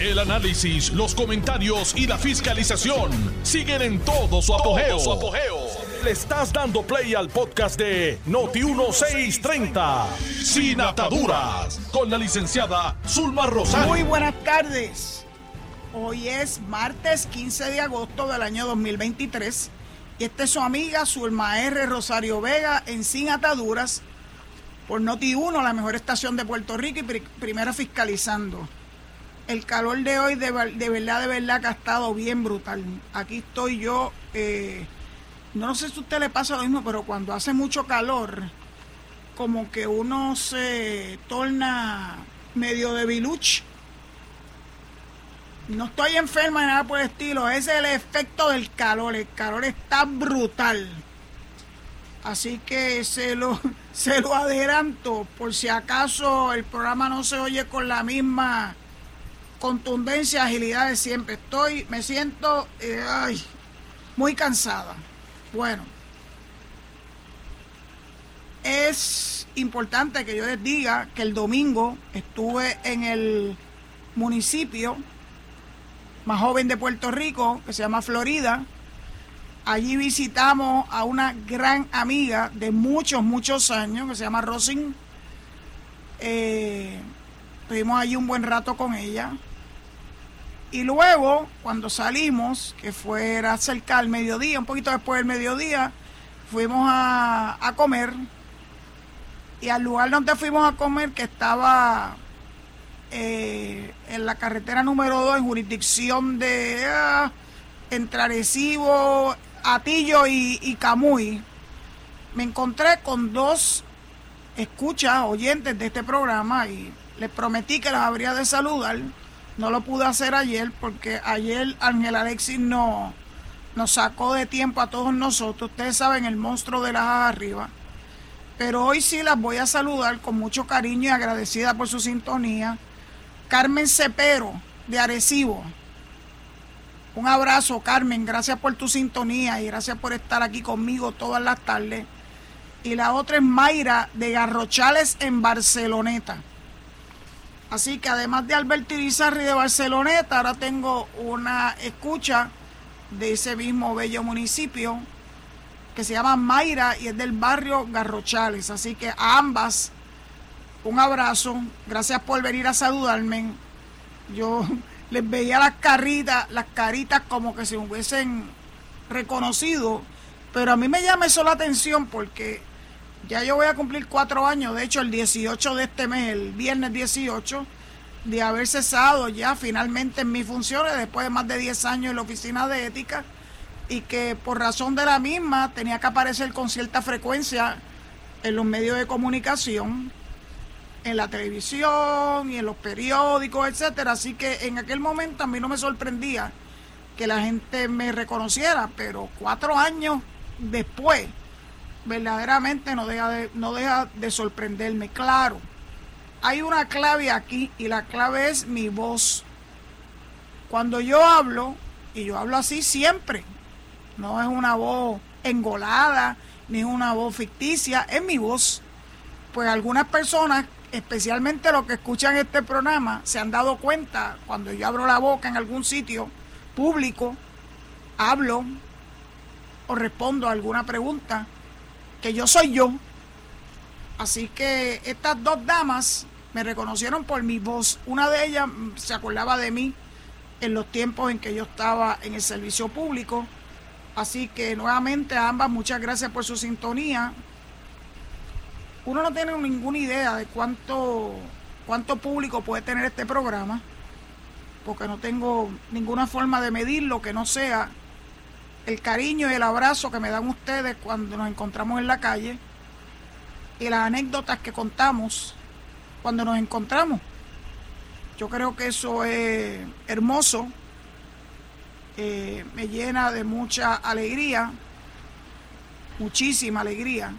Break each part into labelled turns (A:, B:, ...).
A: El análisis, los comentarios y la fiscalización siguen en todo su apogeo. Le estás dando play al podcast de Noti1630, Sin Ataduras, con la licenciada Zulma Rosario.
B: Muy buenas tardes. Hoy es martes 15 de agosto del año 2023 y esta es su amiga Zulma R. Rosario Vega en Sin Ataduras por Noti1, la mejor estación de Puerto Rico y primera fiscalizando. El calor de hoy de, verdad, de verdad que ha estado bien brutal. Aquí estoy yo, eh, no sé si a usted le pasa lo mismo, pero cuando hace mucho calor, como que uno se torna medio debiluch no estoy enferma ni nada por el estilo, es el efecto del calor, el calor está brutal. Así que se lo, se lo adelanto por si acaso el programa no se oye con la misma contundencia, agilidad de siempre. Estoy, me siento eh, muy cansada. Bueno, es importante que yo les diga que el domingo estuve en el municipio más joven de Puerto Rico, que se llama Florida. Allí visitamos a una gran amiga de muchos, muchos años, que se llama Rosin. Eh, estuvimos allí un buen rato con ella. Y luego, cuando salimos, que fuera cerca del mediodía, un poquito después del mediodía, fuimos a, a comer. Y al lugar donde fuimos a comer, que estaba eh, en la carretera número 2 en jurisdicción de ah, entre Arecibo, Atillo y, Camuy, me encontré con dos escuchas, oyentes de este programa y les prometí que las habría de saludar. No lo pude hacer ayer porque ayer Ángel Alexis no, nos sacó de tiempo a todos nosotros. Ustedes saben, el monstruo de las arriba. Pero hoy sí las voy a saludar con mucho cariño y agradecida por su sintonía. Carmen Cepero, de Arecibo. Un abrazo, Carmen. Gracias por tu sintonía y gracias por estar aquí conmigo todas las tardes. Y la otra es Mayra, de Garrochales, en Barceloneta. Así que además de Alberto Irizarri de Barceloneta, ahora tengo una escucha de ese mismo bello municipio que se llama Mayra y es del barrio Garrochales. Así que a ambas un abrazo, gracias por venir a saludarme. Yo les veía las caritas, las caritas como que se hubiesen reconocido, pero a mí me llama eso la atención porque ya yo voy a cumplir cuatro años, de hecho el 18 de este mes, el viernes 18, de haber cesado ya finalmente en mis funciones después de más de 10 años en la oficina de ética y que por razón de la misma tenía que aparecer con cierta frecuencia en los medios de comunicación en la televisión y en los periódicos, etcétera. Así que en aquel momento a mí no me sorprendía que la gente me reconociera, pero cuatro años después, verdaderamente no deja de, no deja de sorprenderme. Claro, hay una clave aquí y la clave es mi voz. Cuando yo hablo, y yo hablo así siempre, no es una voz engolada, ni una voz ficticia, es mi voz. Pues algunas personas especialmente los que escuchan este programa, se han dado cuenta cuando yo abro la boca en algún sitio público, hablo o respondo a alguna pregunta, que yo soy yo. Así que estas dos damas me reconocieron por mi voz. Una de ellas se acordaba de mí en los tiempos en que yo estaba en el servicio público. Así que nuevamente a ambas muchas gracias por su sintonía uno no tiene ninguna idea de cuánto, cuánto público puede tener este programa, porque no tengo ninguna forma de medirlo que no sea el cariño y el abrazo que me dan ustedes cuando nos encontramos en la calle y las anécdotas que contamos cuando nos encontramos. Yo creo que eso es hermoso, eh, me llena de mucha alegría, muchísima alegría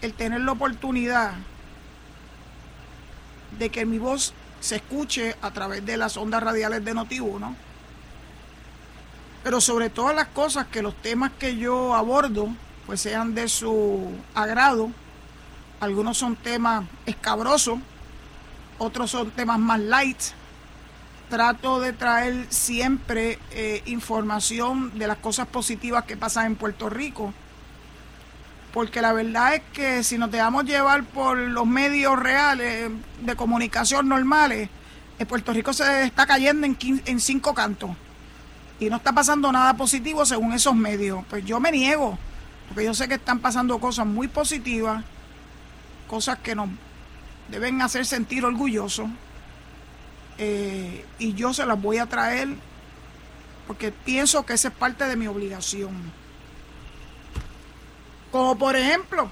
B: el tener la oportunidad de que mi voz se escuche a través de las ondas radiales de Noti1, pero sobre todas las cosas que los temas que yo abordo pues sean de su agrado. Algunos son temas escabrosos, otros son temas más light, trato de traer siempre eh, información de las cosas positivas que pasan en Puerto Rico. Porque la verdad es que si nos dejamos llevar por los medios reales de comunicación normales, en Puerto Rico se está cayendo en, en cinco cantos. Y no está pasando nada positivo según esos medios. Pues yo me niego, porque yo sé que están pasando cosas muy positivas, cosas que nos deben hacer sentir orgullosos eh, y yo se las voy a traer porque pienso que esa es parte de mi obligación. Como por ejemplo,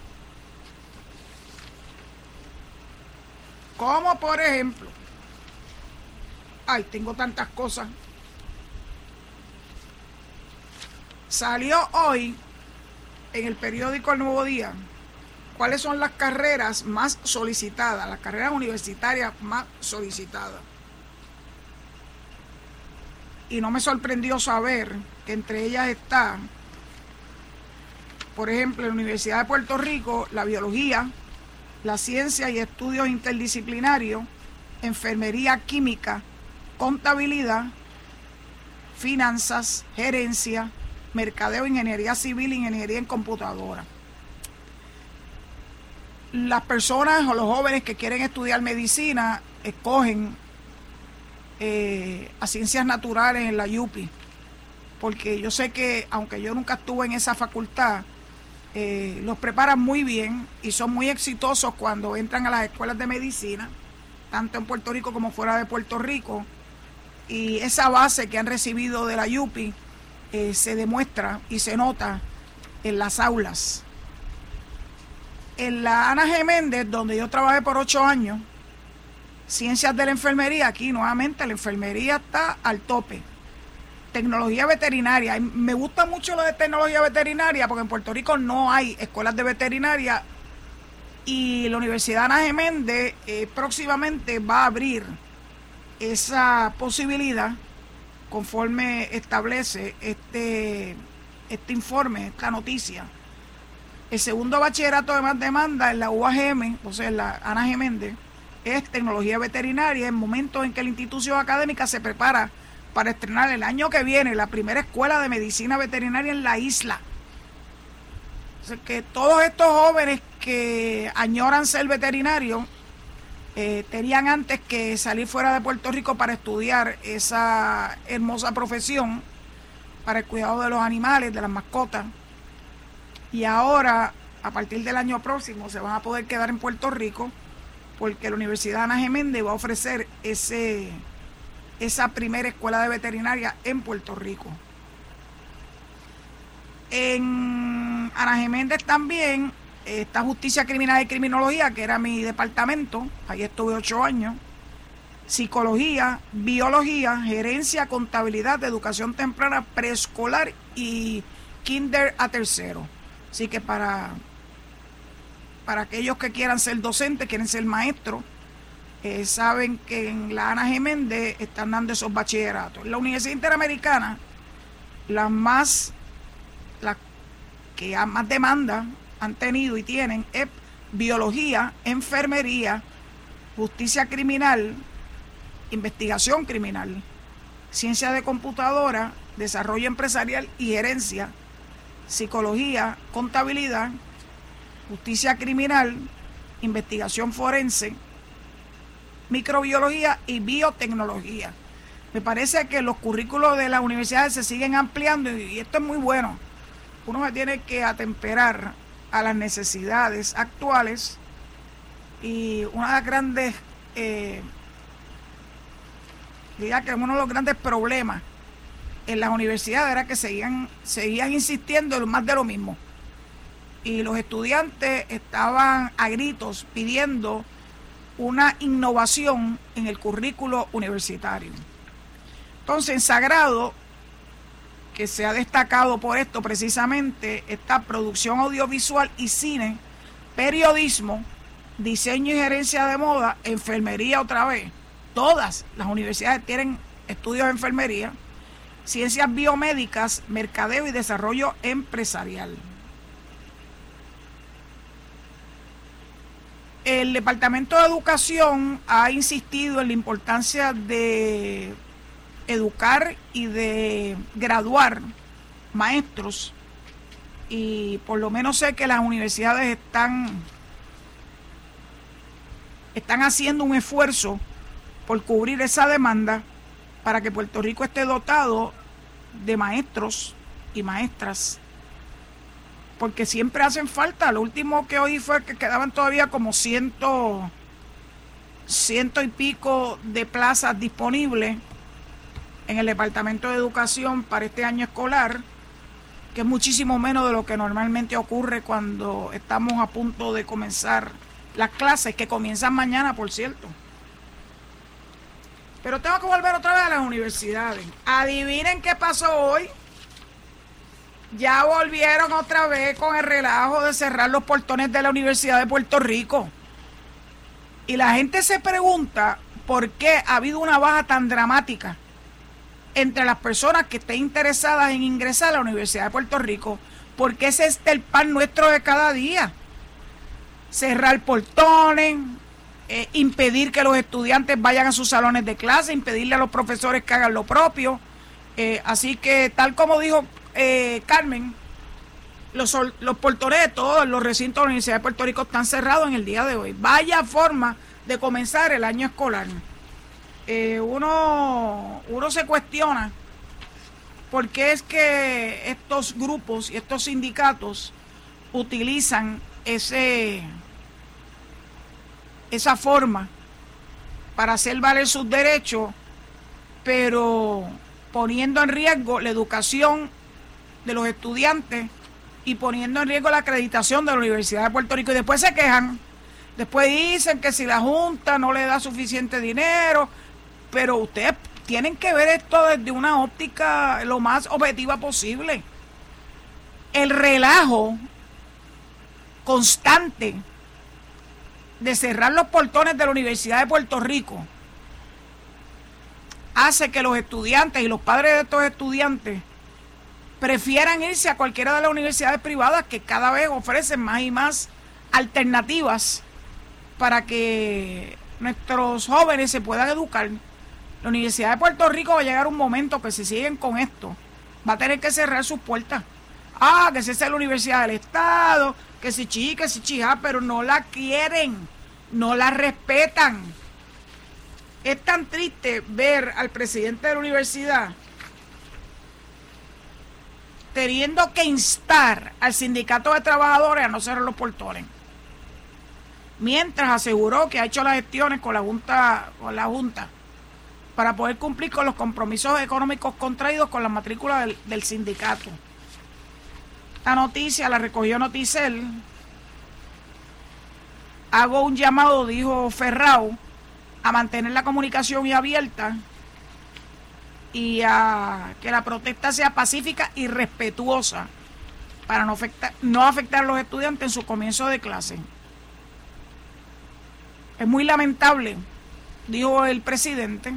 B: como por ejemplo, ay, tengo tantas cosas. Salió hoy en el periódico El Nuevo Día cuáles son las carreras más solicitadas, las carreras universitarias más solicitadas. Y no me sorprendió saber que entre ellas está, por ejemplo, en la Universidad de Puerto Rico, la biología, la ciencia y estudios interdisciplinarios, enfermería química, contabilidad, finanzas, gerencia, mercadeo, ingeniería civil, ingeniería en computadora. Las personas o los jóvenes que quieren estudiar medicina escogen eh, a ciencias naturales en la YUPI, porque yo sé que, aunque yo nunca estuve en esa facultad, eh, los preparan muy bien y son muy exitosos cuando entran a las escuelas de medicina, tanto en Puerto Rico como fuera de Puerto Rico. Y esa base que han recibido de la YUPI eh, se demuestra y se nota en las aulas. En la Ana Geméndez, donde yo trabajé por ocho años, Ciencias de la enfermería, aquí nuevamente la enfermería está al tope. Tecnología veterinaria. Me gusta mucho lo de tecnología veterinaria porque en Puerto Rico no hay escuelas de veterinaria y la Universidad Ana Geméndez eh, próximamente va a abrir esa posibilidad conforme establece este, este informe, esta noticia. El segundo bachillerato de más demanda en la UAGM, o sea, en la Ana Geméndez, es tecnología veterinaria en momentos en que la institución académica se prepara para estrenar el año que viene la primera escuela de medicina veterinaria en la isla. que todos estos jóvenes que añoran ser veterinarios eh, tenían antes que salir fuera de Puerto Rico para estudiar esa hermosa profesión para el cuidado de los animales, de las mascotas. Y ahora, a partir del año próximo, se van a poder quedar en Puerto Rico porque la Universidad Ana Geméndez va a ofrecer ese, esa primera escuela de veterinaria en Puerto Rico. En Ana Geméndez también está Justicia Criminal y Criminología, que era mi departamento, ahí estuve ocho años, Psicología, Biología, Gerencia, Contabilidad, Educación Temprana, Preescolar y Kinder a tercero. Así que para para aquellos que quieran ser docentes, quieren ser maestros, eh, saben que en la Ana Geméndez están dando esos bachilleratos. La Universidad Interamericana, las más, las que más demanda han tenido y tienen es biología, enfermería, justicia criminal, investigación criminal, ciencia de computadora, desarrollo empresarial y gerencia, psicología, contabilidad, justicia criminal, investigación forense, microbiología y biotecnología. Me parece que los currículos de las universidades se siguen ampliando y esto es muy bueno. Uno se tiene que atemperar a las necesidades actuales y una de las grandes, eh, diría que uno de los grandes problemas en las universidades era que seguían, seguían insistiendo en más de lo mismo y los estudiantes estaban a gritos pidiendo una innovación en el currículo universitario. Entonces, en Sagrado, que se ha destacado por esto precisamente, está producción audiovisual y cine, periodismo, diseño y gerencia de moda, enfermería otra vez. Todas las universidades tienen estudios de enfermería, ciencias biomédicas, mercadeo y desarrollo empresarial. El Departamento de Educación ha insistido en la importancia de educar y de graduar maestros. Y por lo menos sé que las universidades están están haciendo un esfuerzo por cubrir esa demanda para que Puerto Rico esté dotado de maestros y maestras. Porque siempre hacen falta. Lo último que oí fue que quedaban todavía como ciento, ciento y pico de plazas disponibles en el Departamento de Educación para este año escolar, que es muchísimo menos de lo que normalmente ocurre cuando estamos a punto de comenzar las clases, que comienzan mañana, por cierto. Pero tengo que volver otra vez a las universidades. Adivinen qué pasó hoy. Ya volvieron otra vez con el relajo de cerrar los portones de la Universidad de Puerto Rico. Y la gente se pregunta por qué ha habido una baja tan dramática entre las personas que estén interesadas en ingresar a la Universidad de Puerto Rico, porque ese es el pan nuestro de cada día. Cerrar portones, eh, impedir que los estudiantes vayan a sus salones de clase, impedirle a los profesores que hagan lo propio. Eh, así que, tal como dijo eh, Carmen, los, los portones de todos los recintos de la Universidad de Puerto Rico están cerrados en el día de hoy. Vaya forma de comenzar el año escolar. Eh, uno, uno se cuestiona por qué es que estos grupos y estos sindicatos utilizan ese, esa forma para hacer valer sus derechos, pero poniendo en riesgo la educación de los estudiantes y poniendo en riesgo la acreditación de la Universidad de Puerto Rico. Y después se quejan, después dicen que si la Junta no le da suficiente dinero, pero ustedes tienen que ver esto desde una óptica lo más objetiva posible. El relajo constante de cerrar los portones de la Universidad de Puerto Rico hace que los estudiantes y los padres de estos estudiantes prefieran irse a cualquiera de las universidades privadas que cada vez ofrecen más y más alternativas para que nuestros jóvenes se puedan educar. La Universidad de Puerto Rico va a llegar un momento que si siguen con esto, va a tener que cerrar sus puertas. Ah, que si es la Universidad del Estado, que si chica, que si chija, pero no la quieren, no la respetan. Es tan triste ver al presidente de la universidad teniendo que instar al sindicato de trabajadores a no cerrar los portones. Mientras aseguró que ha hecho las gestiones con la Junta, con la Junta para poder cumplir con los compromisos económicos contraídos con la matrícula del, sindicato. Esta noticia la recogió Noticel. Hago un llamado, dijo Ferrao, a mantener la comunicación y abierta y a que la protesta sea pacífica y respetuosa para no afectar, no afectar a los estudiantes en su comienzo de clase. Es muy lamentable, dijo el presidente,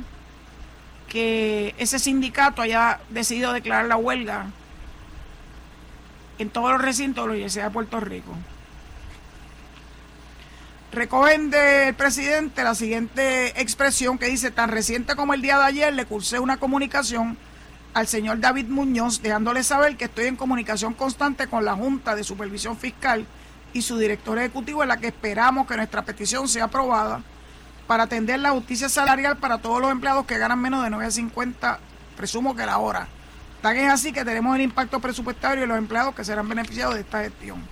B: que ese sindicato haya decidido declarar la huelga en todos los recintos de la Universidad de Puerto Rico. Recogen del presidente la siguiente expresión que dice, tan reciente como el día de ayer le cursé una comunicación al señor David Muñoz, dejándole saber que estoy en comunicación constante con la Junta de Supervisión Fiscal y su director ejecutivo, en la que esperamos que nuestra petición sea aprobada para atender la justicia salarial para todos los empleados que ganan menos de 9.50, presumo que la hora. Tan es así que tenemos el impacto presupuestario de los empleados que serán beneficiados de esta gestión.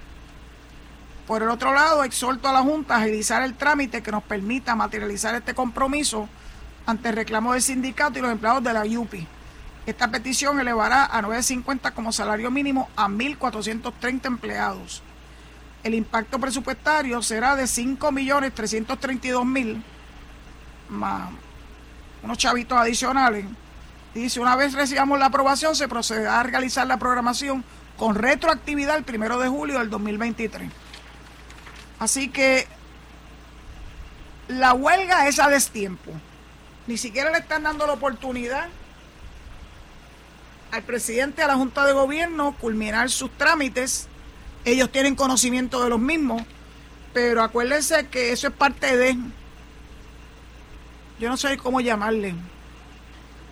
B: Por el otro lado, exhorto a la Junta a agilizar el trámite que nos permita materializar este compromiso ante el reclamo del sindicato y los empleados de la UPI. Esta petición elevará a 9.50 como salario mínimo a 1.430 empleados. El impacto presupuestario será de 5.332.000 más unos chavitos adicionales. Dice, una vez recibamos la aprobación, se procederá a realizar la programación con retroactividad el primero de julio del 2023. Así que la huelga es a destiempo. Ni siquiera le están dando la oportunidad al presidente de la Junta de Gobierno culminar sus trámites. Ellos tienen conocimiento de los mismos, pero acuérdense que eso es parte de, yo no sé cómo llamarle,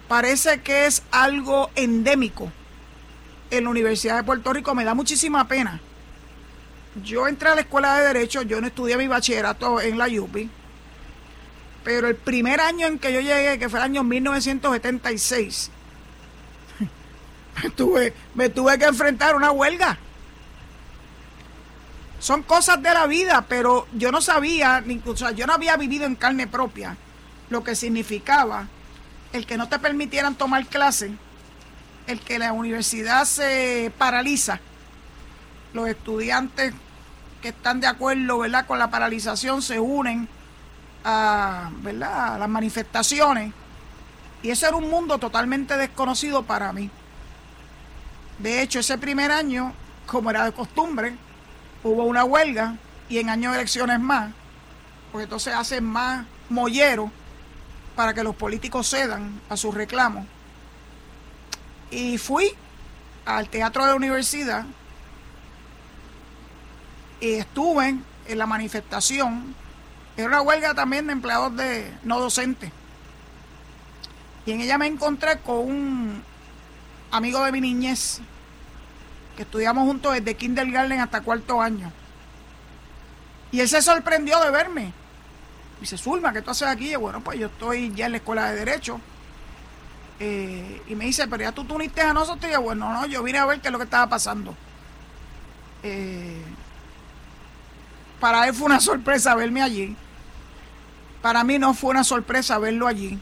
B: parece que es algo endémico en la Universidad de Puerto Rico. Me da muchísima pena. Yo entré a la escuela de Derecho, yo no estudié mi bachillerato en la UPI, pero el primer año en que yo llegué, que fue el año 1976, me tuve, que enfrentar a una huelga. Son cosas de la vida, pero yo no sabía, o sea, yo no había vivido en carne propia lo que significaba el que no te permitieran tomar clase, el que la universidad se paraliza, los estudiantes que están de acuerdo ¿verdad? con la paralización se unen a, ¿verdad? a las manifestaciones. Y ese era un mundo totalmente desconocido para mí. De hecho, ese primer año, como era de costumbre, hubo una huelga y en años de elecciones más, porque entonces hacen más mollero para que los políticos cedan a sus reclamos. Y fui al teatro de la universidad y estuve en la manifestación. Era una huelga también de empleados de no docentes. Y en ella me encontré con un amigo de mi niñez, que estudiamos juntos desde kindergarten hasta cuarto año. Y él se sorprendió de verme dice, Zulma, ¿qué tú haces aquí? Y bueno, pues yo estoy ya en la escuela de Derecho. Eh, y me dice, pero ya tú te uniste a nosotros. Y yo, bueno, no, yo vine a ver qué es lo que estaba pasando. Eh, para él fue una sorpresa verme allí. Para mí no fue una sorpresa verlo allí.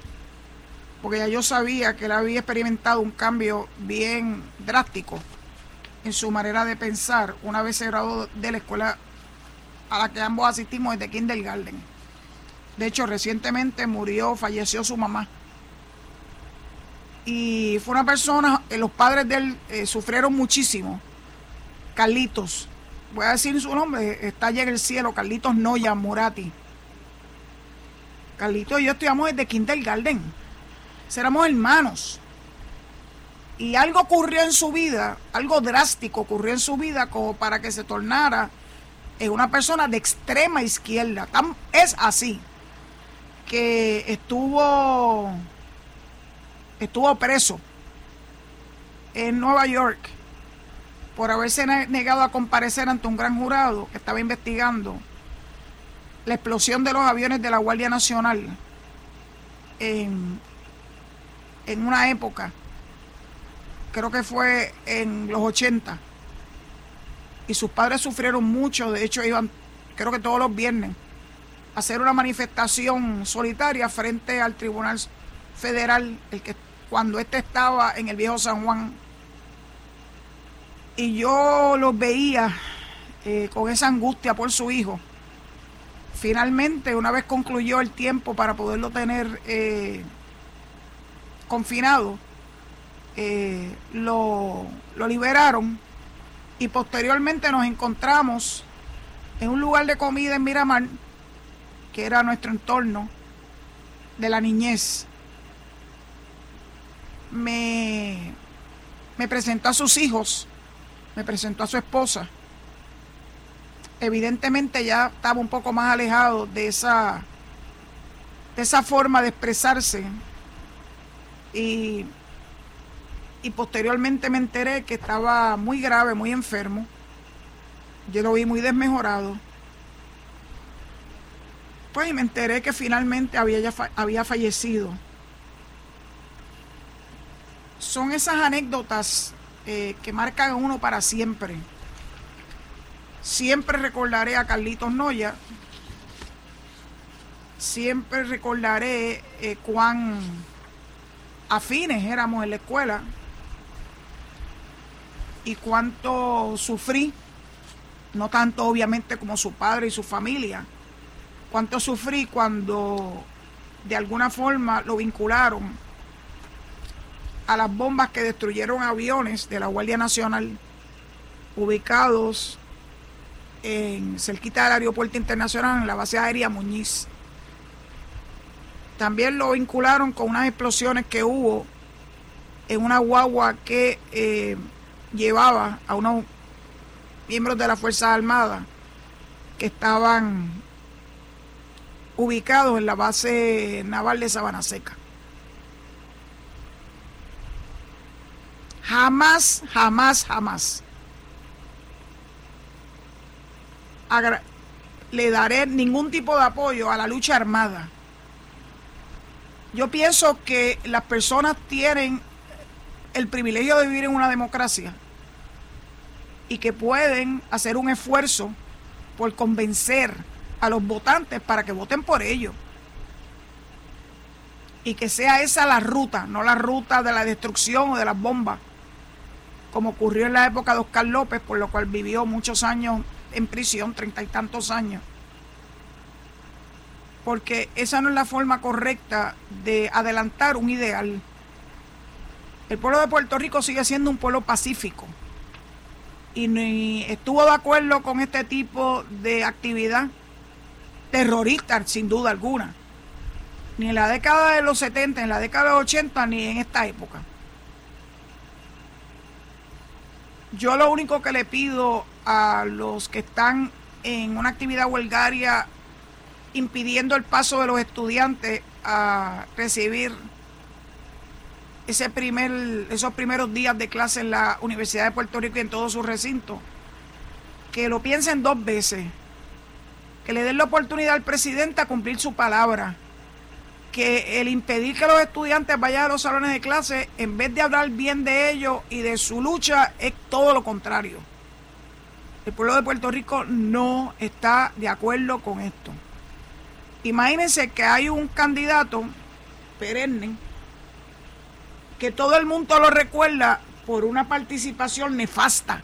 B: Porque ya yo sabía que él había experimentado un cambio bien drástico en su manera de pensar una vez se graduó de la escuela a la que ambos asistimos desde kindergarten. De hecho, recientemente murió, falleció su mamá. Y fue una persona, eh, los padres de él eh, sufrieron muchísimo. Carlitos, voy a decir su nombre, está allá en el cielo, Carlitos Noya Murati. Carlitos y yo estudiamos desde kindergarten. Éramos hermanos. Y algo ocurrió en su vida, algo drástico ocurrió en su vida como para que se tornara en una persona de extrema izquierda. es así que estuvo estuvo preso en Nueva York por haberse negado a comparecer ante un gran jurado que estaba investigando la explosión de los aviones de la Guardia Nacional en, en una época, creo que fue en los 80, y sus padres sufrieron mucho, de hecho iban, creo que todos los viernes, hacer una manifestación solitaria frente al Tribunal Federal, el que cuando este estaba en el viejo San Juan. Y yo los veía eh, con esa angustia por su hijo. Finalmente, una vez concluyó el tiempo para poderlo tener eh, confinado, eh, lo, lo liberaron y posteriormente nos encontramos en un lugar de comida en Miramar que era nuestro entorno de la niñez, me, me presentó a sus hijos, me presentó a su esposa. Evidentemente ya estaba un poco más alejado de esa, de esa forma de expresarse y, y posteriormente me enteré que estaba muy grave, muy enfermo. Yo lo vi muy desmejorado pues y me enteré que finalmente había, había fallecido. Son esas anécdotas eh, que marcan a uno para siempre. Siempre recordaré a Carlitos Noya. Siempre recordaré eh, cuán afines éramos en la escuela y cuánto sufrí, no tanto obviamente como su padre y su familia, cuánto sufrí cuando de alguna forma lo vincularon a las bombas que destruyeron aviones de la Guardia Nacional ubicados en cerquita del aeropuerto internacional en la base aérea Muñiz. También lo vincularon con unas explosiones que hubo en una guagua que eh, llevaba a unos miembros de las Fuerzas Armadas que estaban ubicados en la base naval de Sabana Seca. Jamás, jamás, jamás le daré ningún tipo de apoyo a la lucha armada. Yo pienso que las personas tienen el privilegio de vivir en una democracia y que pueden hacer un esfuerzo por convencer a los votantes para que voten por ellos. Y que sea esa la ruta, no la ruta de la destrucción o de las bombas, como ocurrió en la época de Oscar López, por lo cual vivió muchos años en prisión, treinta y tantos años. Porque esa no es la forma correcta de adelantar un ideal. El pueblo de Puerto Rico sigue siendo un pueblo pacífico y ni estuvo de acuerdo con este tipo de actividad terrorista, sin duda alguna. Ni en la década de los 70, en la década de los 80, ni en esta época. Yo lo único que le pido a los que están en una actividad huelgaria impidiendo el paso de los estudiantes a recibir ese primer, esos primeros días de clase en la Universidad de Puerto Rico y en todo su recinto, que lo piensen dos veces, que le den la oportunidad al presidente a cumplir su palabra, que el impedir que los estudiantes vayan a los salones de clase, en vez de hablar bien de ellos y de su lucha, es todo lo contrario. El pueblo de Puerto Rico no está de acuerdo con esto. Imagínense que hay un candidato perenne que todo el mundo lo recuerda por una participación nefasta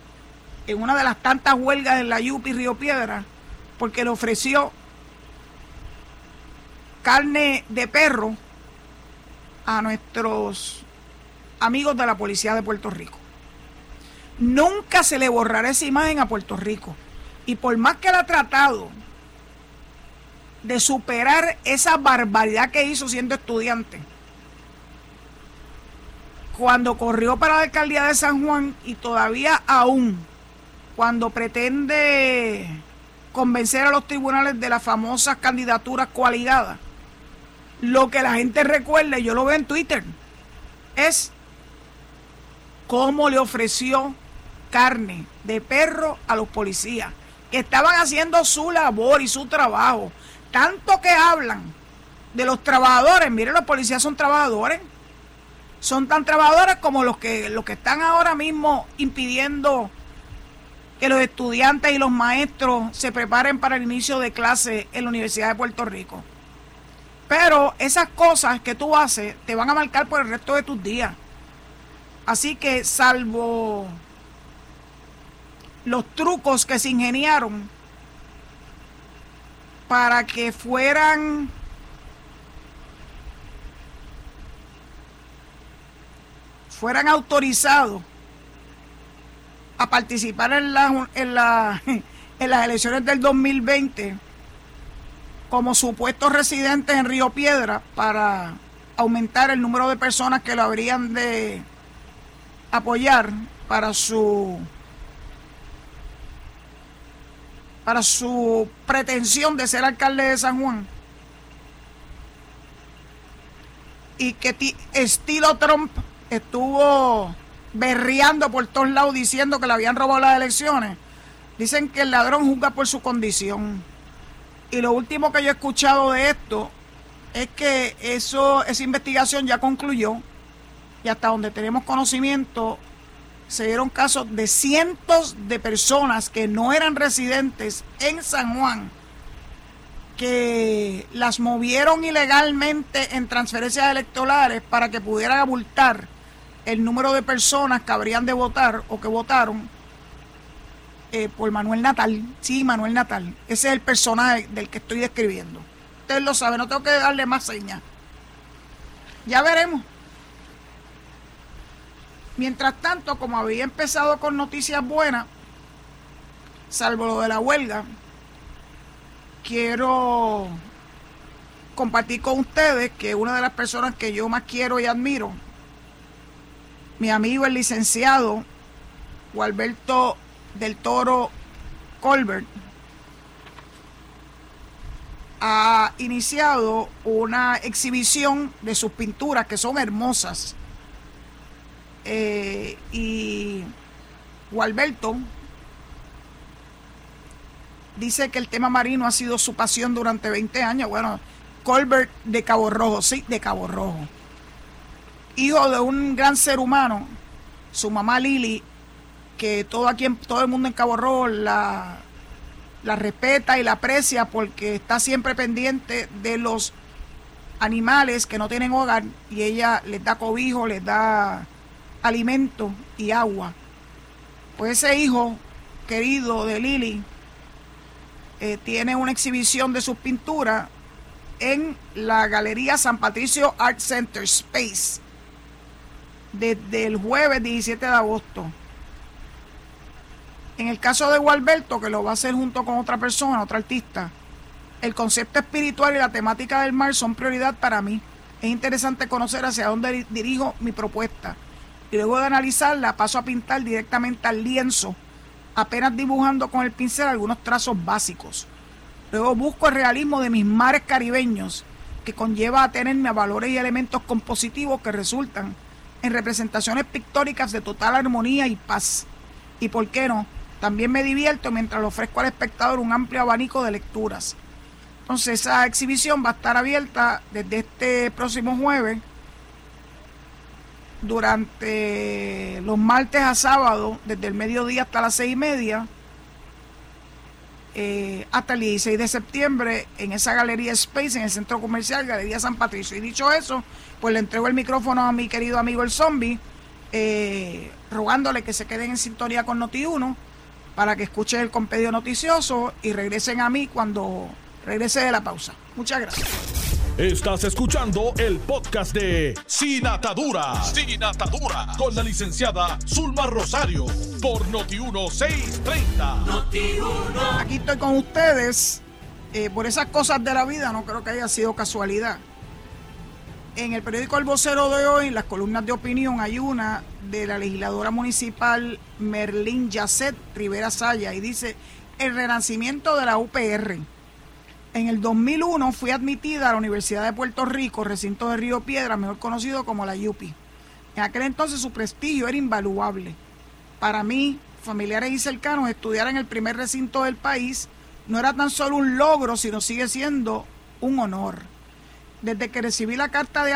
B: en una de las tantas huelgas en la Yupi Río Piedra, porque le ofreció carne de perro a nuestros amigos de la policía de Puerto Rico. Nunca se le borrará esa imagen a Puerto Rico. Y por más que él ha tratado de superar esa barbaridad que hizo siendo estudiante, cuando corrió para la alcaldía de San Juan y todavía aún cuando pretende convencer a los tribunales de las famosas candidaturas coaligadas, lo que la gente recuerda, y yo lo veo en Twitter, es cómo le ofreció carne de perro a los policías, que estaban haciendo su labor y su trabajo. Tanto que hablan de los trabajadores, miren, los policías son trabajadores, son tan trabajadores como los que, los que están ahora mismo impidiendo que los estudiantes y los maestros se preparen para el inicio de clase en la Universidad de Puerto Rico. Pero esas cosas que tú haces te van a marcar por el resto de tus días. Así que salvo los trucos que se ingeniaron para que fueran fueran autorizados a participar en, la, en, la, en las elecciones del 2020 como supuestos residentes en Río Piedra para aumentar el número de personas que lo habrían de apoyar para su para su pretensión de ser alcalde de San Juan. Y que estilo Trump estuvo berreando por todos lados diciendo que le habían robado las elecciones. Dicen que el ladrón juzga por su condición. Y lo último que yo he escuchado de esto es que eso, esa investigación ya concluyó y hasta donde tenemos conocimiento se dieron casos de cientos de personas que no eran residentes en San Juan, que las movieron ilegalmente en transferencias electorales para que pudieran abultar el número de personas que habrían de votar o que votaron eh, por Manuel Natal. Sí, Manuel Natal. Ese es el personaje del que estoy describiendo. Ustedes lo saben, no tengo que darle más señas. Ya veremos. Mientras tanto, como había empezado con noticias buenas, salvo lo de la huelga, quiero compartir con ustedes que una de las personas que yo más quiero y admiro, mi amigo el licenciado Gualberto del Toro Colbert, ha iniciado una exhibición de sus pinturas que son hermosas eh, y Gualberto dice que el tema marino ha sido su pasión durante 20 años. Bueno, Colbert de Cabo Rojo, sí, de Cabo Rojo. Hijo de un gran ser humano, su mamá Lili, que todo aquí, todo el mundo en Cabo Rojo la, la respeta y la aprecia porque está siempre pendiente de los animales que no tienen hogar y ella les da cobijo, les da alimento y agua. Pues ese hijo querido de Lili eh, tiene una exhibición de sus pinturas en la Galería San Patricio Art Center Space desde el jueves 17 de agosto. En el caso de Gualberto, que lo va a hacer junto con otra persona, otra artista, el concepto espiritual y la temática del mar son prioridad para mí. Es interesante conocer hacia dónde dirijo mi propuesta. Y luego de analizarla, paso a pintar directamente al lienzo, apenas dibujando con el pincel algunos trazos básicos. Luego busco el realismo de mis mares caribeños, que conlleva a tenerme a valores y elementos compositivos que resultan en representaciones pictóricas de total armonía y paz. Y por qué no, también me divierto mientras ofrezco al espectador un amplio abanico de lecturas. Entonces esa exhibición va a estar abierta desde este próximo jueves durante los martes a sábado, desde el mediodía hasta las seis y media, eh, hasta el 16 de septiembre, en esa galería Space, en el centro comercial, Galería San Patricio. Y dicho eso, pues le entrego el micrófono a mi querido amigo el zombie, eh, rogándole que se queden en sintonía con Noti1 para que escuchen el compendio noticioso y regresen a mí cuando regrese de la pausa. Muchas gracias.
A: Estás escuchando el podcast de Sin Atadura. Sin Atadura. Con la licenciada Zulma Rosario. Por Noti1630.
B: Noti1. Aquí estoy con ustedes. Eh, por esas cosas de la vida, no creo que haya sido casualidad. En el periódico El Vocero de hoy, en las columnas de opinión, hay una de la legisladora municipal Merlín Yacet Rivera Saya y dice el renacimiento de la UPR. En el 2001 fui admitida a la Universidad de Puerto Rico, recinto de Río Piedra, mejor conocido como la YUPI. En aquel entonces su prestigio era invaluable. Para mí, familiares y cercanos, estudiar en el primer recinto del país no era tan solo un logro, sino sigue siendo un honor. Desde que recibí la carta de,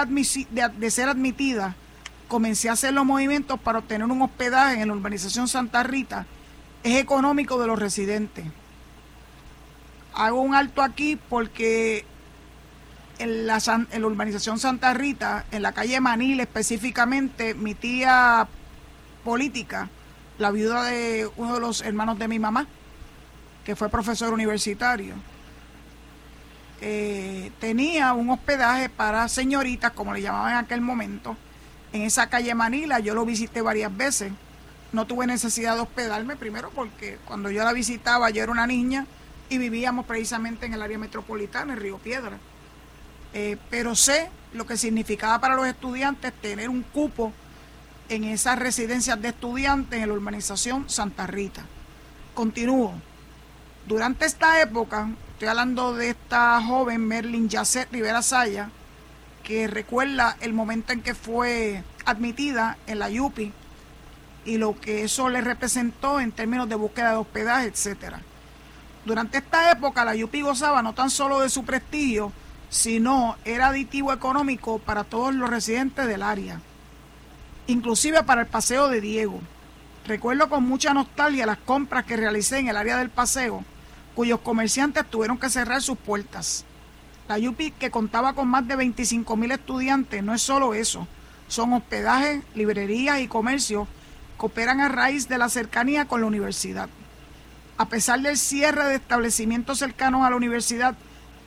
B: de, ser admitida, comencé a hacer los movimientos para obtener un hospedaje en la urbanización Santa Rita, es económico de los residentes. Hago un alto aquí porque en la, en la urbanización Santa Rita, en la calle Manil específicamente, mi tía política, la viuda de uno de los hermanos de mi mamá, que fue profesor universitario, eh, tenía un hospedaje para señoritas, como le llamaban en aquel momento, en esa calle Manila. Yo lo visité varias veces. No tuve necesidad de hospedarme primero porque cuando yo la visitaba yo era una niña y vivíamos precisamente en el área metropolitana, en Río Piedra. Eh, pero sé lo que significaba para los estudiantes tener un cupo en esas residencias de estudiantes en la urbanización Santa Rita. Continúo. Durante esta época, estoy hablando de esta joven Merlin Yacet Rivera Saya, que recuerda el momento en que fue admitida en la YUPI y lo que eso le representó en términos de búsqueda de hospedaje, etcétera. Durante esta época la Yupi gozaba no tan solo de su prestigio, sino era aditivo económico para todos los residentes del área, inclusive para el paseo de Diego. Recuerdo con mucha nostalgia las compras que realicé en el área del paseo, cuyos comerciantes tuvieron que cerrar sus puertas. La Yupi, que contaba con más de 25 mil estudiantes, no es solo eso, son hospedajes, librerías y comercios que operan a raíz de la cercanía con la universidad a pesar del cierre de establecimientos cercanos a la universidad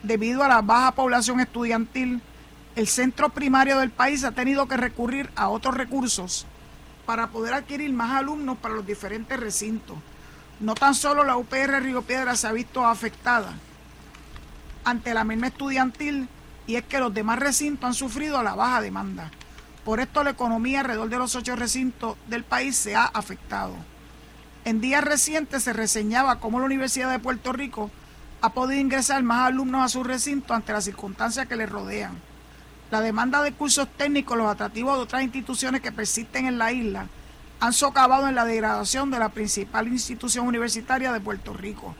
B: debido a la baja población estudiantil, el centro primario del país ha tenido que recurrir a otros recursos para poder adquirir más alumnos para los diferentes recintos. No tan solo la UPR Río Piedra se ha visto afectada ante la misma estudiantil y es que los demás recintos han sufrido la baja demanda. Por esto la economía alrededor de los ocho recintos del país se ha afectado. En días recientes se reseñaba cómo la Universidad de Puerto Rico ha podido ingresar más alumnos a su recinto ante las circunstancias que le rodean. La demanda de cursos técnicos, los atractivos de otras instituciones que persisten en la isla, han socavado en la degradación de la principal institución universitaria de Puerto Rico.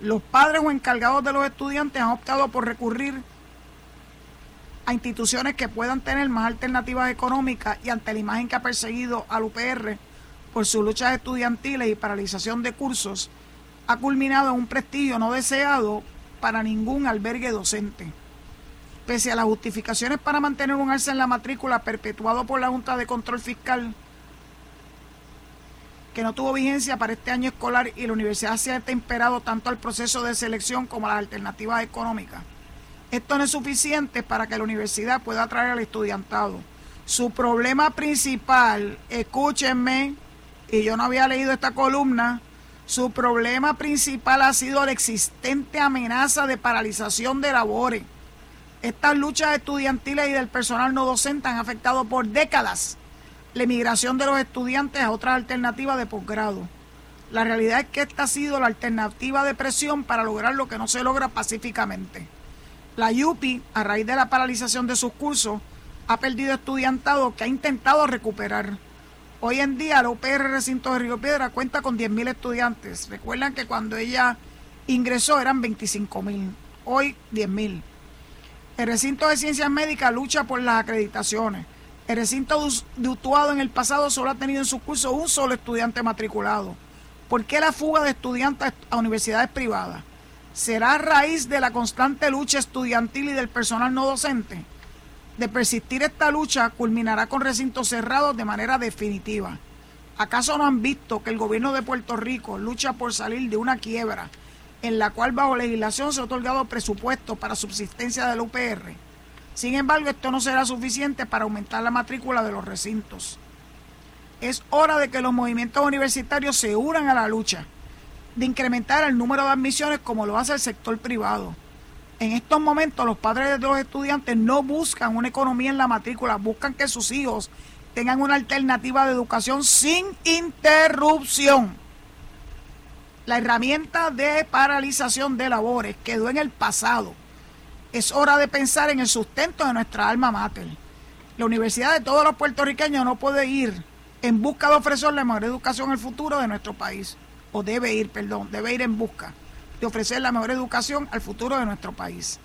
B: Los padres o encargados de los estudiantes han optado por recurrir a instituciones que puedan tener más alternativas económicas y ante la imagen que ha perseguido al UPR por sus luchas estudiantiles y paralización de cursos, ha culminado en un prestigio no deseado para ningún albergue docente. Pese a las justificaciones para mantener un alza en la matrícula perpetuado por la Junta de Control Fiscal, que no tuvo vigencia para este año escolar y la universidad se ha temperado tanto al proceso de selección como a las alternativas económicas. Esto no es suficiente para que la universidad pueda atraer al estudiantado. Su problema principal, escúchenme, y yo no había leído esta columna, su problema principal ha sido la existente amenaza de paralización de labores. Estas luchas estudiantiles y del personal no docente han afectado por décadas la emigración de los estudiantes a otras alternativas de posgrado. La realidad es que esta ha sido la alternativa de presión para lograr lo que no se logra pacíficamente. La UPI, a raíz de la paralización de sus cursos, ha perdido estudiantado que ha intentado recuperar. Hoy en día la UPR Recinto de Río Piedra cuenta con 10.000 estudiantes. Recuerdan que cuando ella ingresó eran 25.000, hoy 10.000. El recinto de ciencias médicas lucha por las acreditaciones. El recinto de Utuado en el pasado solo ha tenido en su curso un solo estudiante matriculado. ¿Por qué la fuga de estudiantes a universidades privadas? ¿Será a raíz de la constante lucha estudiantil y del personal no docente? De persistir esta lucha, culminará con recintos cerrados de manera definitiva. ¿Acaso no han visto que el gobierno de Puerto Rico lucha por salir de una quiebra en la cual bajo legislación se ha otorgado presupuesto para subsistencia del UPR? Sin embargo, esto no será suficiente para aumentar la matrícula de los recintos. Es hora de que los movimientos universitarios se unan a la lucha de incrementar el número de admisiones como lo hace el sector privado. En estos momentos los padres de los estudiantes no buscan una economía en la matrícula, buscan que sus hijos tengan una alternativa de educación sin interrupción. La herramienta de paralización de labores quedó en el pasado es hora de pensar en el sustento de nuestra alma mater. La universidad de todos los puertorriqueños no puede ir en busca de ofrecer la mejor educación al futuro de nuestro país. O debe ir, perdón, debe ir en busca de ofrecer la mejor educación al futuro de nuestro país.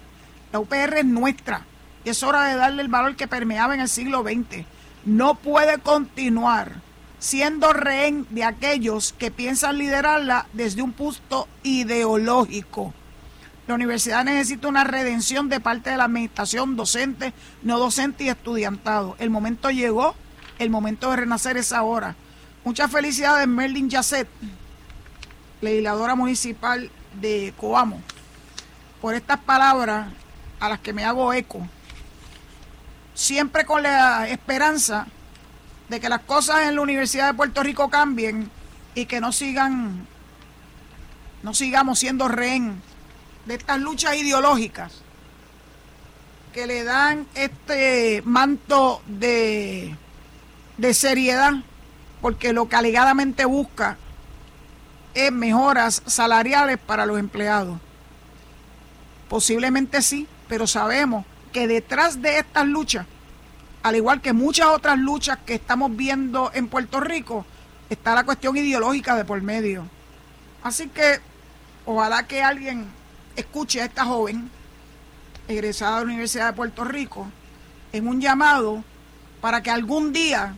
B: La UPR es nuestra y es hora de darle el valor que permeaba en el siglo XX. No puede continuar siendo rehén de aquellos que piensan liderarla desde un punto ideológico. La universidad necesita una redención de parte de la administración docente, no docente y estudiantado. El momento llegó, el momento de renacer es ahora. Muchas felicidades, Merlin Yasset, legisladora municipal de Coamo, por estas palabras a las que me hago eco. Siempre con la esperanza de que las cosas en la Universidad de Puerto Rico cambien y que no sigan, no sigamos siendo rehén de estas luchas ideológicas que le dan este manto de, de seriedad, porque lo que alegadamente busca es mejoras salariales para los empleados. Posiblemente sí, pero sabemos que detrás de estas luchas, al igual que muchas otras luchas que estamos viendo en Puerto Rico, está la cuestión ideológica de por medio. Así que ojalá que alguien escuche a esta joven egresada de la Universidad de Puerto Rico en un llamado para que algún día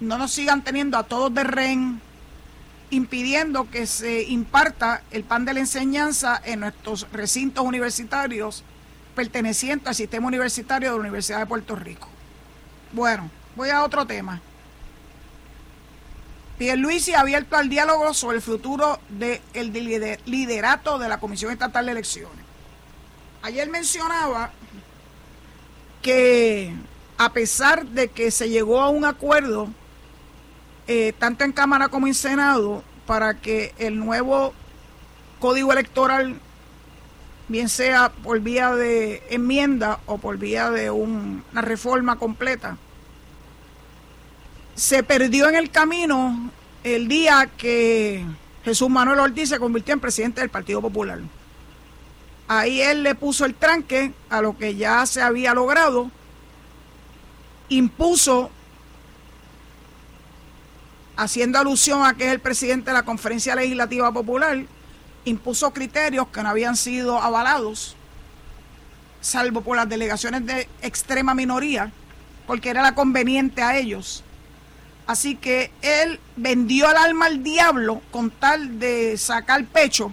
B: no nos sigan teniendo a todos de rehén, impidiendo que se imparta el pan de la enseñanza en nuestros recintos universitarios pertenecientes al sistema universitario de la Universidad de Puerto Rico. Bueno, voy a otro tema. Pierluisi abierto al diálogo sobre el futuro del liderato de la Comisión Estatal de Elecciones. Ayer mencionaba que a pesar de que se llegó a un acuerdo, eh, tanto en Cámara como en Senado, para que el nuevo código electoral, bien sea por vía de enmienda o por vía de una reforma completa, se perdió en el camino el día que Jesús Manuel Ortiz se convirtió en presidente del Partido Popular. Ahí él le puso el tranque a lo que ya se había logrado impuso, haciendo alusión a que es el presidente de la Conferencia Legislativa Popular, impuso criterios que no habían sido avalados, salvo por las delegaciones de extrema minoría, porque era la conveniente a ellos. Así que él vendió el alma al diablo con tal de sacar pecho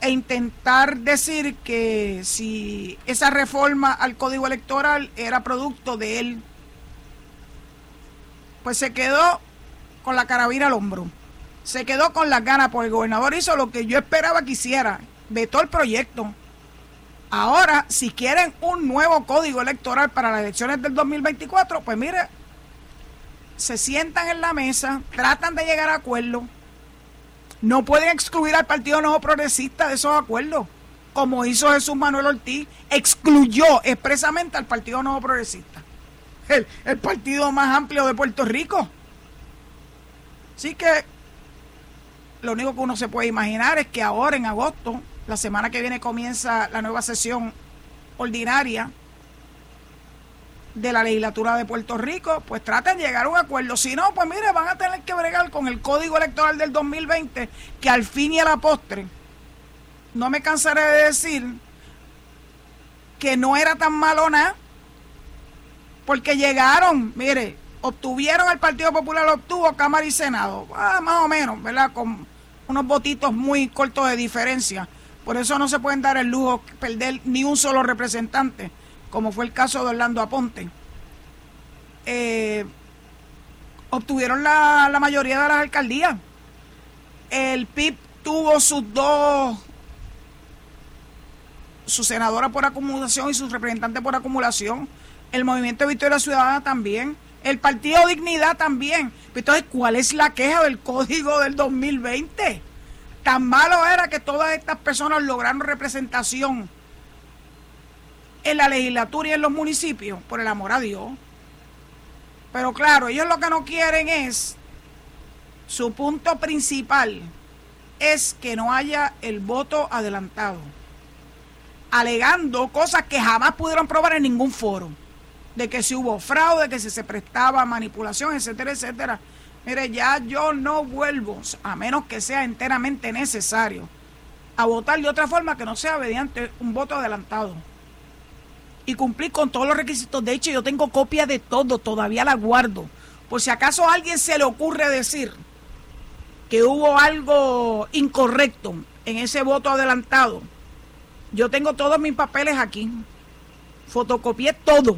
B: e intentar decir que si esa reforma al código electoral era producto de él, pues se quedó con la carabina al hombro, se quedó con las ganas, porque el gobernador hizo lo que yo esperaba que hiciera, vetó el proyecto. Ahora, si quieren un nuevo código electoral para las elecciones del 2024, pues mire, se sientan en la mesa, tratan de llegar a acuerdos no pueden excluir al Partido Nuevo Progresista de esos acuerdos, como hizo Jesús Manuel Ortiz, excluyó expresamente al Partido Nuevo Progresista, el, partido más amplio de Puerto Rico. Así que lo único que uno se puede imaginar es que ahora en agosto, la semana que viene comienza la nueva sesión ordinaria de la legislatura de Puerto Rico, pues traten de llegar a un acuerdo. Si no, pues mire, van a tener que bregar con el código electoral del 2020, que al fin y a la postre, no me cansaré de decir que no era tan malo nada, porque llegaron, mire, obtuvieron el Partido Popular, obtuvo Cámara y Senado, ah, más o menos, ¿verdad? Con unos votitos muy cortos de diferencia. Por eso no se pueden dar el lujo de perder ni un solo representante como fue el caso de Orlando Aponte, eh, obtuvieron la, la mayoría de las alcaldías. El PIB tuvo sus dos, su senadora por acumulación y su representante por acumulación. El Movimiento de Victoria Ciudadana también. El Partido Dignidad también. Entonces, ¿cuál es la queja del código del 2020? Tan malo era que todas estas personas lograron representación en la legislatura y en los municipios, por el amor a Dios. Pero claro, ellos lo que no quieren es, su punto principal es que no haya el voto adelantado, alegando cosas que jamás pudieron probar en ningún foro, de que si hubo fraude, que si se prestaba manipulación, etcétera, etcétera. Mire, ya yo no vuelvo, a menos que sea enteramente necesario, a votar de otra forma que no sea mediante un voto adelantado y cumplir con todos los requisitos. De hecho, yo tengo copia de todo, todavía la guardo. Por si acaso a alguien se le ocurre decir que hubo algo incorrecto en ese voto adelantado, yo tengo todos mis papeles aquí. Fotocopié todo.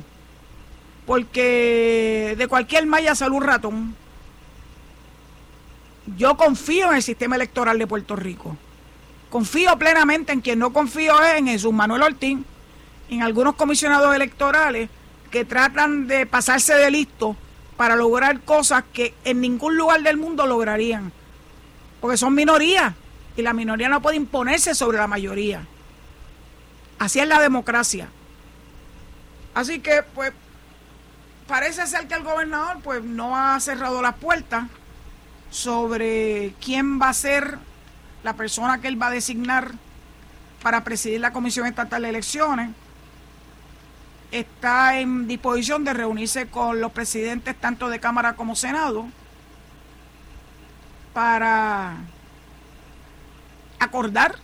B: Porque de cualquier malla sale un ratón. Yo confío en el sistema electoral de Puerto Rico. Confío plenamente en quien no confío es en Jesús Manuel Ortiz en algunos comisionados electorales que tratan de pasarse de listo para lograr cosas que en ningún lugar del mundo lograrían. Porque son minorías y la minoría no puede imponerse sobre la mayoría. Así es la democracia. Así que, pues, parece ser que el gobernador, pues, no ha cerrado las puertas sobre quién va a ser la persona que él va a designar para presidir la Comisión Estatal de Elecciones está en disposición de reunirse con los presidentes tanto de Cámara como Senado para acordar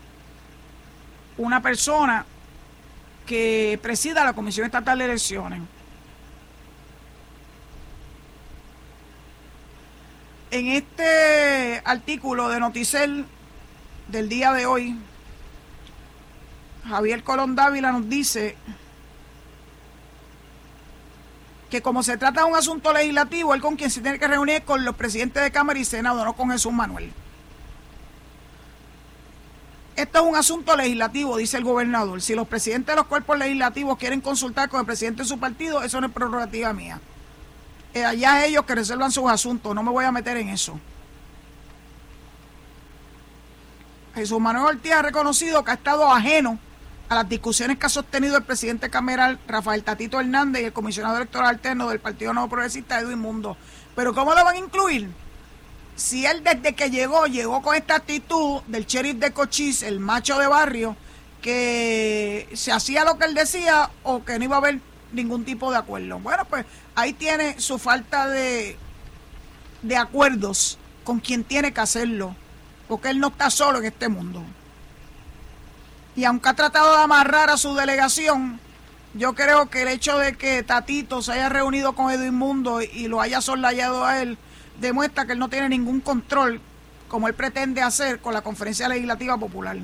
B: una persona que presida la Comisión Estatal de Elecciones. En este artículo de Noticel del día de hoy, Javier Colón Dávila nos dice que como se trata de un asunto legislativo, él con quien se tiene que reunir con los presidentes de Cámara y Senado, no con Jesús Manuel. Esto es un asunto legislativo, dice el gobernador. Si los presidentes de los cuerpos legislativos quieren consultar con el presidente de su partido, eso no es prerrogativa mía. Eh, allá ellos que resuelvan sus asuntos, no me voy a meter en eso. Jesús Manuel Ortiz ha reconocido que ha estado ajeno a las discusiones que ha sostenido el presidente cameral Rafael Tatito Hernández y el comisionado electoral alterno del Partido Nuevo Progresista Edwin Mundo. Pero ¿cómo lo van a incluir? Si él desde que llegó, llegó con esta actitud del sheriff de Cochise, el macho de barrio, que se hacía lo que él decía o que no iba a haber ningún tipo de acuerdo. Bueno, pues ahí tiene su falta de, de acuerdos con quien tiene que hacerlo, porque él no está solo en este mundo. Y aunque ha tratado de amarrar a su delegación, yo creo que el hecho de que Tatito se haya reunido con Edwin Mundo y lo haya soslayado a él, demuestra que él no tiene ningún control, como él pretende hacer con la Conferencia Legislativa Popular.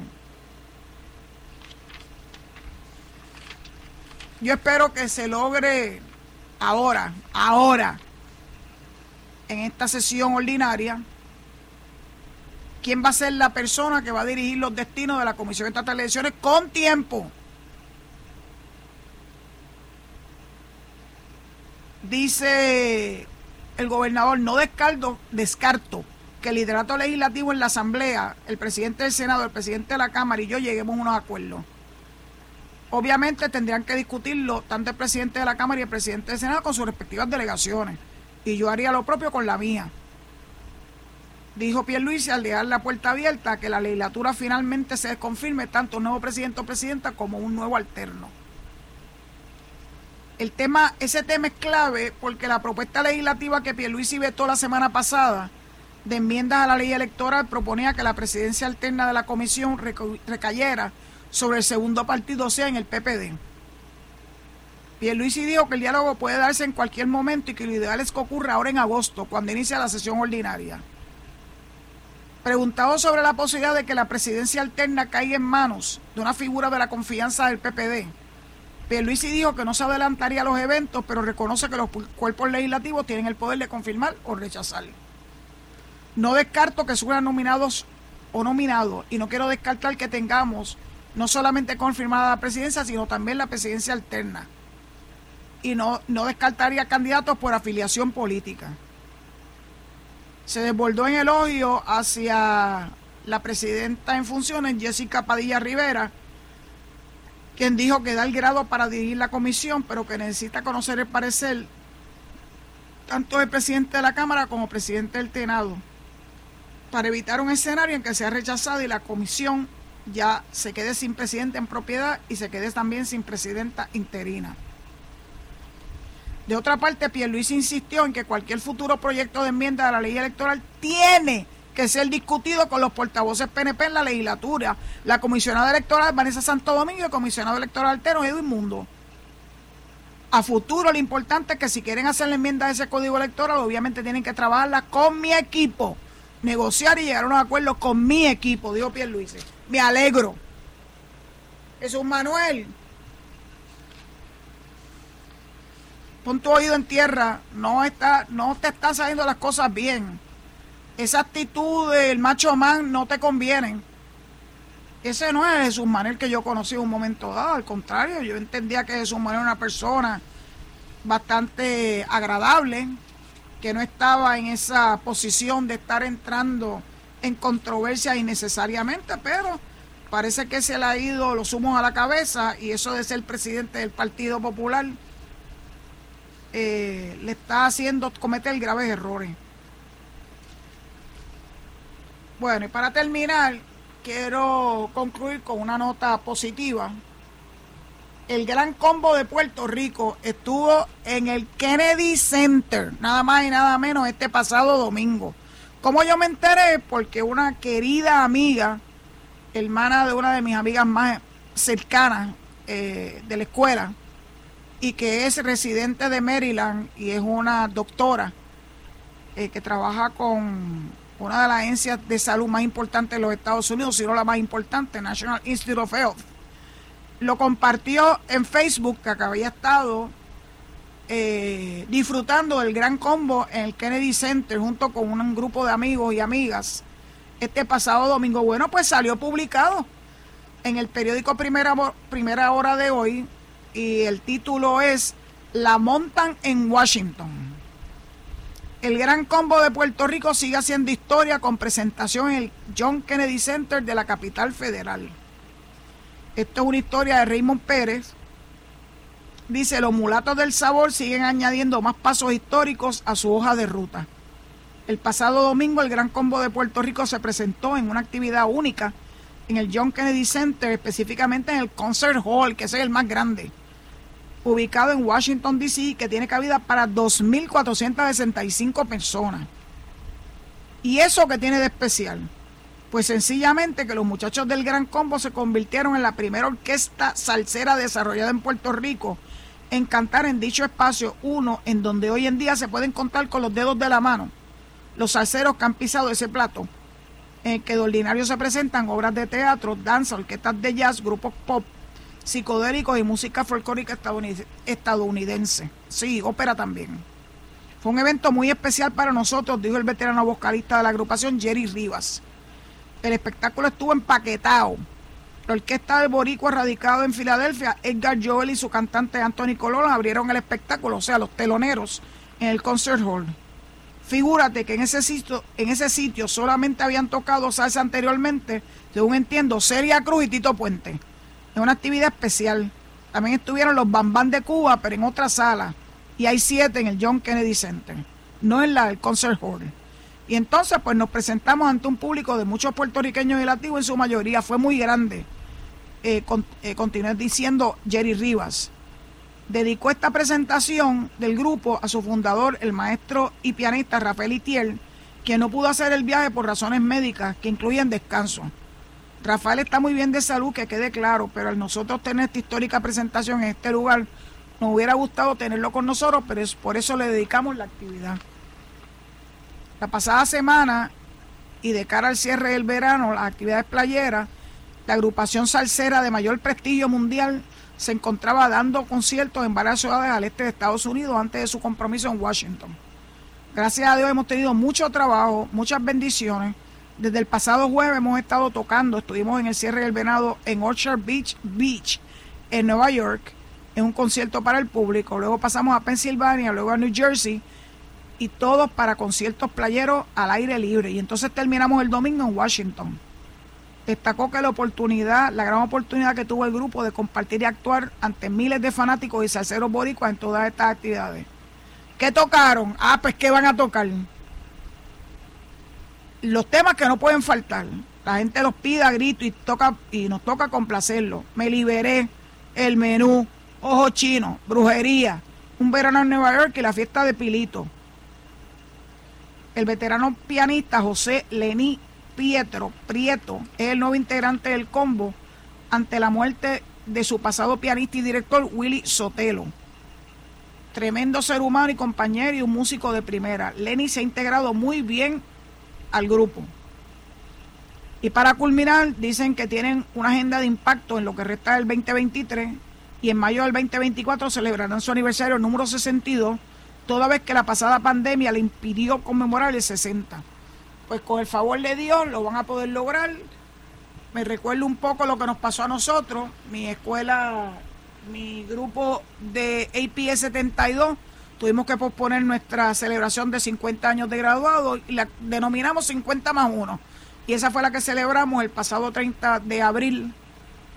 B: Yo espero que se logre ahora, ahora, en esta sesión ordinaria, quién va a ser la persona que va a dirigir los destinos de la Comisión Estatal de Elecciones con tiempo. Dice el gobernador, no descarto, descarto que el liderato legislativo en la Asamblea, el presidente del Senado, el presidente de la Cámara y yo lleguemos a unos acuerdos. Obviamente tendrían que discutirlo tanto el presidente de la Cámara y el presidente del Senado con sus respectivas delegaciones. Y yo haría lo propio con la mía. Dijo Pierluisi al dejar la puerta abierta que la legislatura finalmente se confirme tanto un nuevo presidente o presidenta como un nuevo alterno. El tema, ese tema es clave porque la propuesta legislativa que Pierluisi vetó la semana pasada de enmiendas a la ley electoral proponía que la presidencia alterna de la comisión recayera sobre el segundo partido, o sea, en el PPD. Pierluisi dijo que el diálogo puede darse en cualquier momento y que lo ideal es que ocurra ahora en agosto, cuando inicia la sesión ordinaria. Preguntado sobre la posibilidad de que la presidencia alterna caiga en manos de una figura de la confianza del PPD, Pierluisi dijo que no se adelantaría a los eventos, pero reconoce que los cuerpos legislativos tienen el poder de confirmar o rechazar. No descarto que suban nominados o nominados, y no quiero descartar que tengamos no solamente confirmada la presidencia, sino también la presidencia alterna. Y no, no descartaría candidatos por afiliación política. Se desbordó en elogio hacia la presidenta en funciones, Jessica Padilla Rivera, quien dijo que da el grado para dirigir la comisión, pero que necesita conocer el parecer tanto del presidente de la Cámara como presidente del Senado, para evitar un escenario en que sea rechazado y la comisión ya se quede sin presidente en propiedad y se quede también sin presidenta interina. De otra parte, Pierluisi insistió en que cualquier futuro proyecto de enmienda a la ley electoral tiene que ser discutido con los portavoces PNP en la legislatura, la comisionada electoral Vanessa Santo Domingo y el comisionado electoral altero Edwin Mundo. A futuro lo importante es que si quieren hacer la enmienda a ese código electoral, obviamente tienen que trabajarla con mi equipo, negociar y llegar a unos acuerdos con mi equipo, dijo Pierluisi. Me alegro. un Manuel. Pon tu oído en tierra. No, está, no te están saliendo las cosas bien. Esa actitud del macho man no te conviene. Ese no es Jesús Manuel que yo conocí en un momento dado. Al contrario, yo entendía que Jesús Manuel era una persona bastante agradable, que no estaba en esa posición de estar entrando en controversia innecesariamente, pero parece que se le ha ido los humos a la cabeza y eso de ser presidente del Partido Popular eh, le está haciendo cometer graves errores. Bueno, y para terminar, quiero concluir con una nota positiva. El gran combo de Puerto Rico estuvo en el Kennedy Center, nada más y nada menos, este pasado domingo. ¿Cómo yo me enteré? Porque una querida amiga, hermana de una de mis amigas más cercanas eh, de la escuela, y que es residente de Maryland y es una doctora eh, que trabaja con una de las agencias de salud más importantes de los Estados Unidos, si no la más importante, National Institute of Health, lo compartió en Facebook que había estado eh, disfrutando del gran combo en el Kennedy Center junto con un grupo de amigos y amigas este pasado domingo. Bueno, pues salió publicado en el periódico Primera, Primera Hora de hoy y el título es La montan en Washington. El gran combo de Puerto Rico sigue haciendo historia con presentación en el John Kennedy Center de la capital federal. Esto es una historia de Raymond Pérez, dice, los mulatos del sabor siguen añadiendo más pasos históricos a su hoja de ruta. El pasado domingo el Gran Combo de Puerto Rico se presentó en una actividad única en el John Kennedy Center, específicamente en el Concert Hall, que es el más grande. Ubicado en Washington, D.C., que tiene cabida para 2.465 personas. ¿Y eso que tiene de especial? Pues sencillamente que los muchachos del Gran Combo se convirtieron en la primera orquesta salsera desarrollada en Puerto Rico en cantar en dicho espacio, uno en donde hoy en día se pueden contar con los dedos de la mano los salseros que han pisado ese plato, en que de ordinario se presentan obras de teatro, danza, orquestas de jazz, grupos pop, psicodélicos y música folclórica estadounidense. Sí, ópera también. Fue un evento muy especial para nosotros, dijo el veterano vocalista de la agrupación Jerry Rivas. El espectáculo estuvo empaquetado. La orquesta del Boricua, radicado en Filadelfia, Edgar Joel y su cantante Anthony Colón abrieron el espectáculo, o sea, los teloneros, en el Concert Hall. Figúrate que en ese sitio, en ese sitio solamente habían tocado salsa anteriormente, según entiendo, Celia Cruz y Tito Puente. Es una actividad especial. También estuvieron los Bambán de Cuba, pero en otra sala. Y hay siete en el John Kennedy Center, no en la del Concert Hall. Y entonces, pues nos presentamos ante un público de muchos puertorriqueños y latinos, en su mayoría fue muy grande. Eh, eh, continué diciendo Jerry Rivas. Dedicó esta presentación del grupo a su fundador, el maestro y pianista Rafael Itiel, quien no pudo hacer el viaje por razones médicas que incluyen descanso. Rafael está muy bien de salud, que quede claro, pero al nosotros tener esta histórica presentación en este lugar, nos hubiera gustado tenerlo con nosotros, pero por eso le dedicamos la actividad. La pasada semana y de cara al cierre del verano, las actividades playeras, la agrupación salsera de mayor prestigio mundial se encontraba dando conciertos en varias ciudades al este de Estados Unidos antes de su compromiso en Washington. Gracias a Dios hemos tenido mucho trabajo, muchas bendiciones desde el pasado jueves hemos estado tocando, estuvimos en el cierre del venado en Orchard Beach Beach, en Nueva York, en un concierto para el público. Luego pasamos a Pensilvania, luego a New Jersey, y todos para conciertos playeros al aire libre. Y entonces terminamos el domingo en Washington. Destacó que la oportunidad, la gran oportunidad que tuvo el grupo de compartir y actuar ante miles de fanáticos y salseros boricuas en todas estas actividades. ¿Qué tocaron? Ah, pues ¿qué van a tocar? Los temas que no pueden faltar. La gente los pide a grito y, toca, y nos toca complacerlo. Me liberé, el menú, ojo chino, brujería, un verano en Nueva York y la fiesta de Pilito. El veterano pianista José Lení Pietro Prieto es el nuevo integrante del combo ante la muerte de su pasado pianista y director Willy Sotelo. Tremendo ser humano y compañero y un músico de primera. Lenny se ha integrado muy bien al grupo. Y para culminar, dicen que tienen una agenda de impacto en lo que resta del 2023 y en mayo del 2024 celebrarán su aniversario número 62, toda vez que la pasada pandemia le impidió conmemorar el 60. Pues con el favor de Dios lo van a poder lograr. Me recuerdo un poco lo que nos pasó a nosotros, mi escuela, mi grupo de APS 72 tuvimos que posponer nuestra celebración de 50 años de graduado y la denominamos 50 más 1. Y esa fue la que celebramos el pasado 30 de abril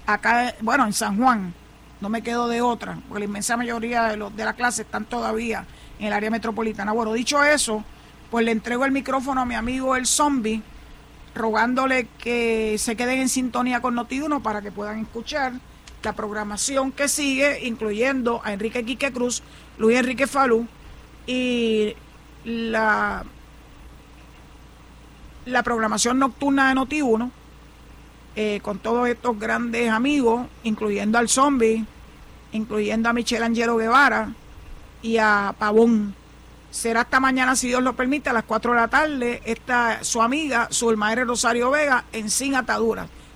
B: acá, bueno, en San Juan. No me quedo de otra, porque la inmensa mayoría de, los, de la clase están todavía en el área metropolitana. Bueno, dicho eso, pues le entrego el micrófono a mi amigo el zombie, rogándole que se queden en sintonía con Notiuno para que puedan escuchar la programación que sigue, incluyendo a Enrique Quique Cruz, Luis Enrique Falú y la, la programación nocturna de Noti1 eh, con todos estos grandes amigos, incluyendo al zombie, incluyendo a Michelle Angelo Guevara y a Pavón. Será esta mañana, si Dios lo permite, a las 4 de la tarde, esta, su amiga, su Rosario Vega, en Sin Ataduras.